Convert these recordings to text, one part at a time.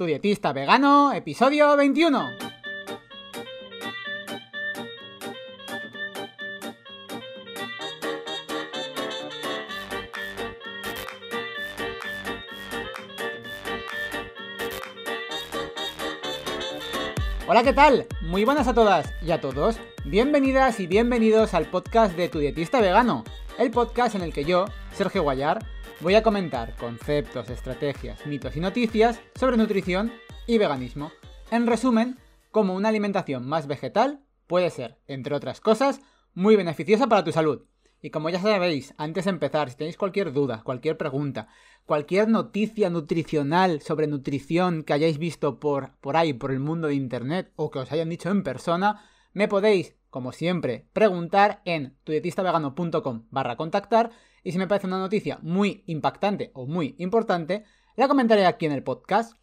tu vegano, episodio 21. Hola, ¿qué tal? Muy buenas a todas y a todos. Bienvenidas y bienvenidos al podcast de Tu Dietista Vegano, el podcast en el que yo, Sergio Guayar, voy a comentar conceptos, estrategias, mitos y noticias sobre nutrición y veganismo. En resumen, cómo una alimentación más vegetal puede ser, entre otras cosas, muy beneficiosa para tu salud. Y como ya sabéis, antes de empezar, si tenéis cualquier duda, cualquier pregunta, cualquier noticia nutricional sobre nutrición que hayáis visto por, por ahí, por el mundo de Internet, o que os hayan dicho en persona, me podéis, como siempre, preguntar en tudietistavegano.com barra contactar y si me parece una noticia muy impactante o muy importante, la comentaré aquí en el podcast.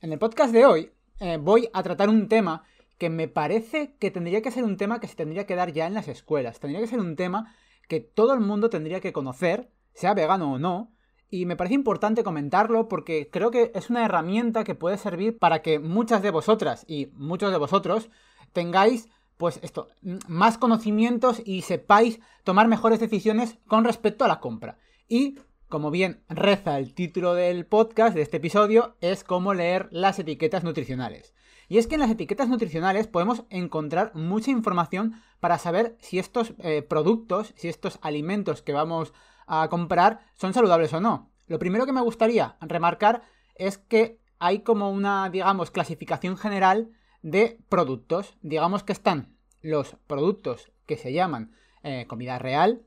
En el podcast de hoy eh, voy a tratar un tema que me parece que tendría que ser un tema que se tendría que dar ya en las escuelas. Tendría que ser un tema que todo el mundo tendría que conocer, sea vegano o no, y me parece importante comentarlo porque creo que es una herramienta que puede servir para que muchas de vosotras y muchos de vosotros tengáis pues esto, más conocimientos y sepáis tomar mejores decisiones con respecto a la compra. Y, como bien reza el título del podcast de este episodio, es cómo leer las etiquetas nutricionales. Y es que en las etiquetas nutricionales podemos encontrar mucha información para saber si estos eh, productos, si estos alimentos que vamos a comprar son saludables o no. Lo primero que me gustaría remarcar es que hay como una, digamos, clasificación general de productos. Digamos que están los productos que se llaman eh, comida real,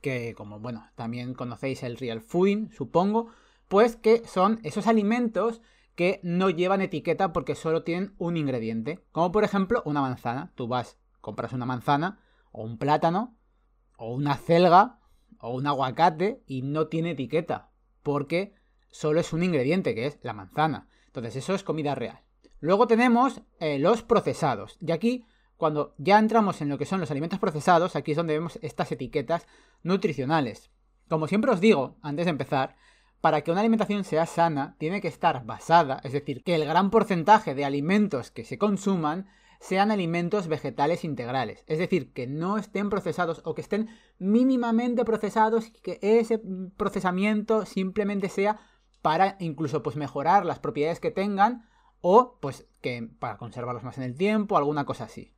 que como bueno, también conocéis el real fooding, supongo, pues que son esos alimentos que no llevan etiqueta porque solo tienen un ingrediente, como por ejemplo una manzana. Tú vas, compras una manzana o un plátano o una celga o un aguacate y no tiene etiqueta porque solo es un ingrediente que es la manzana. Entonces eso es comida real. Luego tenemos eh, los procesados. Y aquí, cuando ya entramos en lo que son los alimentos procesados, aquí es donde vemos estas etiquetas nutricionales. Como siempre os digo, antes de empezar, para que una alimentación sea sana, tiene que estar basada, es decir, que el gran porcentaje de alimentos que se consuman sean alimentos vegetales integrales. Es decir, que no estén procesados o que estén mínimamente procesados y que ese procesamiento simplemente sea para incluso pues mejorar las propiedades que tengan o pues que para conservarlos más en el tiempo, alguna cosa así.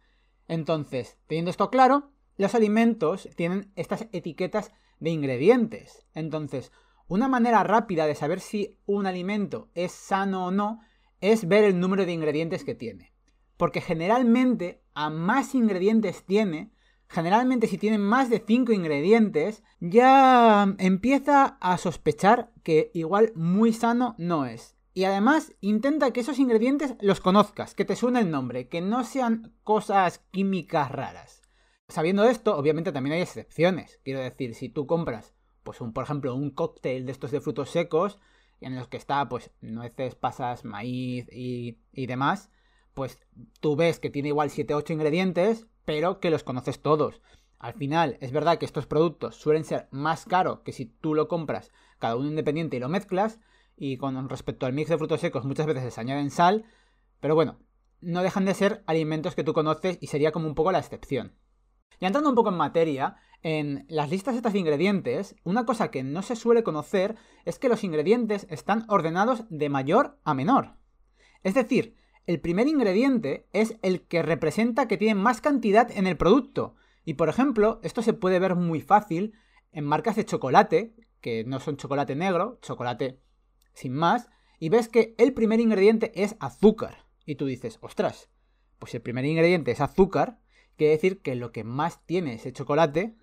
Entonces, teniendo esto claro, los alimentos tienen estas etiquetas de ingredientes. Entonces, una manera rápida de saber si un alimento es sano o no es ver el número de ingredientes que tiene. Porque generalmente, a más ingredientes tiene, generalmente si tiene más de 5 ingredientes, ya empieza a sospechar que igual muy sano no es. Y además intenta que esos ingredientes los conozcas, que te suene el nombre, que no sean cosas químicas raras. Sabiendo esto, obviamente también hay excepciones. Quiero decir, si tú compras, pues un, por ejemplo, un cóctel de estos de frutos secos, en los que está, pues, nueces, pasas, maíz y, y demás, pues tú ves que tiene igual 7-8 ingredientes, pero que los conoces todos. Al final, es verdad que estos productos suelen ser más caros que si tú lo compras cada uno independiente y lo mezclas, y con respecto al mix de frutos secos muchas veces se añaden sal, pero bueno, no dejan de ser alimentos que tú conoces y sería como un poco la excepción. Ya entrando un poco en materia, en las listas estas de ingredientes, una cosa que no se suele conocer es que los ingredientes están ordenados de mayor a menor. Es decir, el primer ingrediente es el que representa que tiene más cantidad en el producto. Y por ejemplo, esto se puede ver muy fácil en marcas de chocolate, que no son chocolate negro, chocolate sin más, y ves que el primer ingrediente es azúcar. Y tú dices, ostras, pues el primer ingrediente es azúcar, quiere decir que lo que más tiene ese chocolate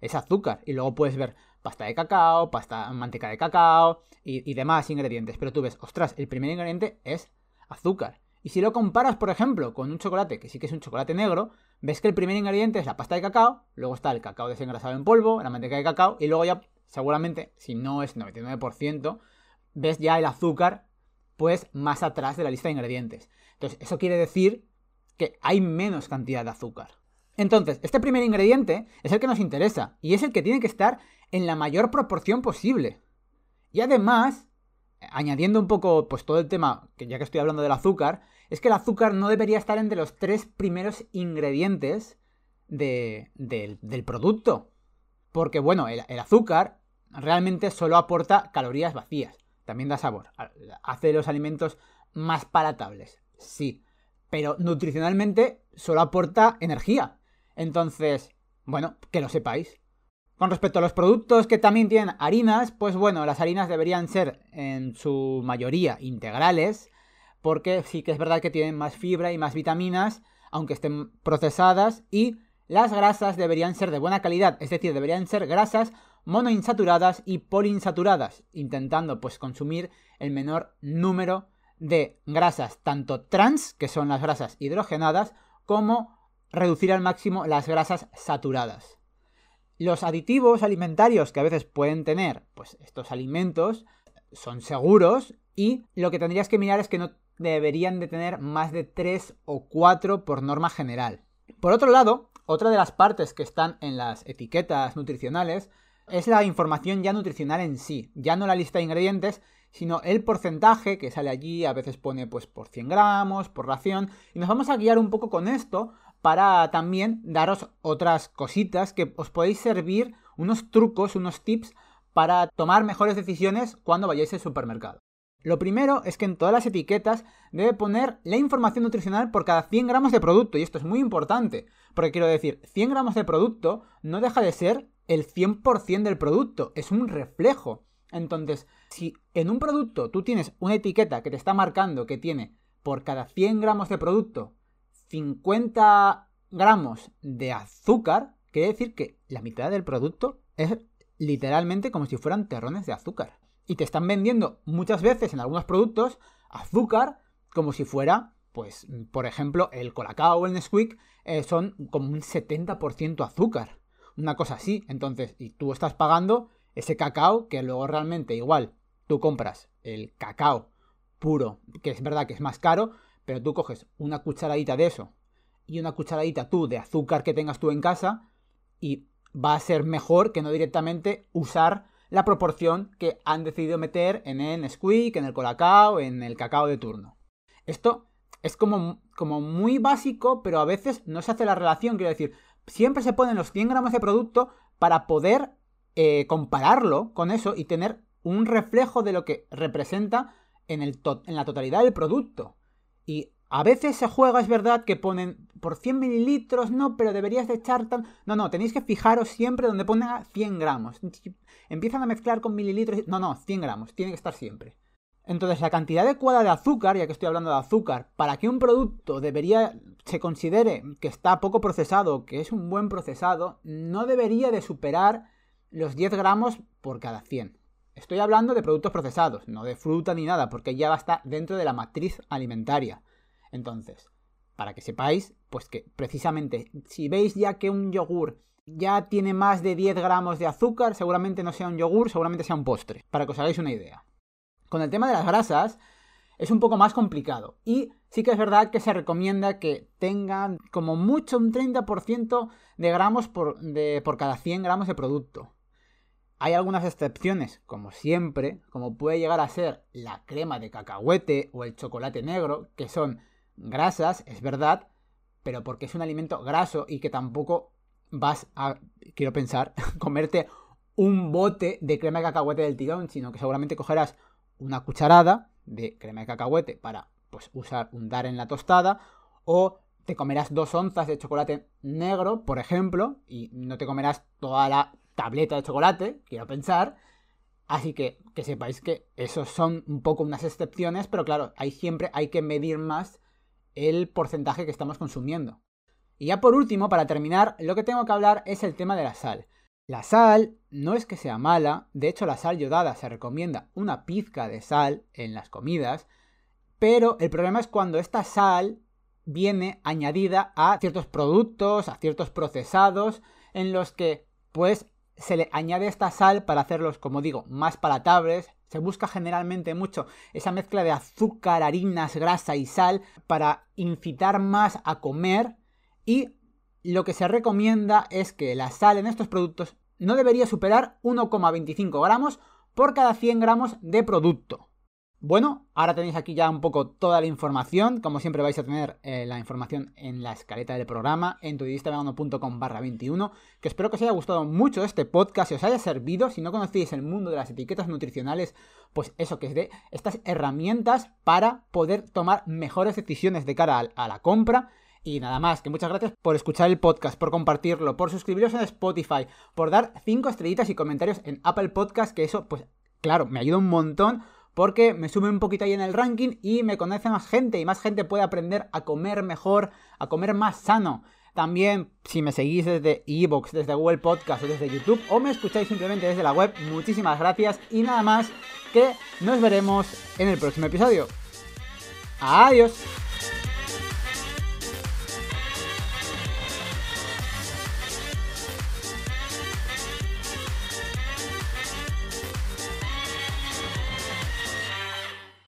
es azúcar. Y luego puedes ver pasta de cacao, pasta, manteca de cacao y, y demás ingredientes. Pero tú ves, ostras, el primer ingrediente es azúcar. Y si lo comparas, por ejemplo, con un chocolate que sí que es un chocolate negro, ves que el primer ingrediente es la pasta de cacao, luego está el cacao desengrasado en polvo, la manteca de cacao, y luego ya, seguramente, si no es 99%, ves ya el azúcar pues más atrás de la lista de ingredientes. Entonces, eso quiere decir que hay menos cantidad de azúcar. Entonces, este primer ingrediente es el que nos interesa y es el que tiene que estar en la mayor proporción posible. Y además, añadiendo un poco, pues todo el tema, que ya que estoy hablando del azúcar, es que el azúcar no debería estar entre los tres primeros ingredientes del producto. Porque, bueno, el, el azúcar realmente solo aporta calorías vacías. También da sabor. Hace los alimentos más palatables. Sí. Pero nutricionalmente solo aporta energía. Entonces, bueno, que lo sepáis. Con respecto a los productos que también tienen harinas, pues bueno, las harinas deberían ser en su mayoría integrales, porque sí que es verdad que tienen más fibra y más vitaminas, aunque estén procesadas, y las grasas deberían ser de buena calidad, es decir, deberían ser grasas monoinsaturadas y poliinsaturadas, intentando pues consumir el menor número de grasas, tanto trans, que son las grasas hidrogenadas, como reducir al máximo las grasas saturadas. Los aditivos alimentarios que a veces pueden tener pues, estos alimentos son seguros y lo que tendrías que mirar es que no deberían de tener más de 3 o 4 por norma general. Por otro lado, otra de las partes que están en las etiquetas nutricionales es la información ya nutricional en sí, ya no la lista de ingredientes, sino el porcentaje que sale allí, a veces pone pues por 100 gramos, por ración, y nos vamos a guiar un poco con esto para también daros otras cositas que os podéis servir, unos trucos, unos tips para tomar mejores decisiones cuando vayáis al supermercado. Lo primero es que en todas las etiquetas debe poner la información nutricional por cada 100 gramos de producto, y esto es muy importante, porque quiero decir, 100 gramos de producto no deja de ser el 100% del producto, es un reflejo. Entonces, si en un producto tú tienes una etiqueta que te está marcando que tiene por cada 100 gramos de producto 50 gramos de azúcar, quiere decir que la mitad del producto es literalmente como si fueran terrones de azúcar. Y te están vendiendo muchas veces en algunos productos azúcar como si fuera, pues, por ejemplo, el Colacao o el Nesquik eh, son como un 70% azúcar. Una cosa así. Entonces, y tú estás pagando ese cacao que luego realmente igual tú compras el cacao puro, que es verdad que es más caro, pero tú coges una cucharadita de eso y una cucharadita tú de azúcar que tengas tú en casa y va a ser mejor que no directamente usar la proporción que han decidido meter en el Nesquik, en el Colacao, en el cacao de turno. Esto es como, como muy básico, pero a veces no se hace la relación. Quiero decir, siempre se ponen los 100 gramos de producto para poder eh, compararlo con eso y tener un reflejo de lo que representa en, el en la totalidad del producto. Y a veces se juega, es verdad, que ponen por 100 mililitros, no, pero deberías de echar tan... No, no, tenéis que fijaros siempre donde pone 100 gramos. Empiezan a mezclar con mililitros... No, no, 100 gramos, tiene que estar siempre. Entonces, la cantidad adecuada de azúcar, ya que estoy hablando de azúcar, para que un producto debería se considere que está poco procesado, que es un buen procesado, no debería de superar los 10 gramos por cada 100. Estoy hablando de productos procesados, no de fruta ni nada, porque ya va a estar dentro de la matriz alimentaria. Entonces, para que sepáis, pues que precisamente si veis ya que un yogur ya tiene más de 10 gramos de azúcar, seguramente no sea un yogur, seguramente sea un postre, para que os hagáis una idea. Con el tema de las grasas es un poco más complicado y sí que es verdad que se recomienda que tengan como mucho un 30% de gramos por, por cada 100 gramos de producto. Hay algunas excepciones, como siempre, como puede llegar a ser la crema de cacahuete o el chocolate negro, que son grasas, es verdad, pero porque es un alimento graso y que tampoco vas a, quiero pensar, comerte un bote de crema de cacahuete del tirón, sino que seguramente cogerás una cucharada de crema de cacahuete para pues, usar, dar en la tostada, o te comerás dos onzas de chocolate negro, por ejemplo, y no te comerás toda la tableta de chocolate, quiero pensar. Así que que sepáis que esos son un poco unas excepciones, pero claro, ahí siempre hay que medir más el porcentaje que estamos consumiendo. Y ya por último, para terminar, lo que tengo que hablar es el tema de la sal. La sal no es que sea mala, de hecho la sal yodada se recomienda una pizca de sal en las comidas, pero el problema es cuando esta sal viene añadida a ciertos productos, a ciertos procesados, en los que pues se le añade esta sal para hacerlos, como digo, más palatables. Se busca generalmente mucho esa mezcla de azúcar, harinas, grasa y sal para incitar más a comer. Y lo que se recomienda es que la sal en estos productos no debería superar 1,25 gramos por cada 100 gramos de producto. Bueno, ahora tenéis aquí ya un poco toda la información. Como siempre vais a tener eh, la información en la escaleta del programa en tudistavegano.com barra 21. Que espero que os haya gustado mucho este podcast, y os haya servido. Si no conocéis el mundo de las etiquetas nutricionales, pues eso que es de estas herramientas para poder tomar mejores decisiones de cara a la compra. Y nada más, que muchas gracias por escuchar el podcast, por compartirlo, por suscribiros en Spotify, por dar 5 estrellitas y comentarios en Apple Podcast, que eso, pues claro, me ayuda un montón porque me sube un poquito ahí en el ranking y me conoce más gente y más gente puede aprender a comer mejor, a comer más sano. También, si me seguís desde Evox, desde Google Podcast o desde YouTube, o me escucháis simplemente desde la web, muchísimas gracias y nada más que nos veremos en el próximo episodio. Adiós.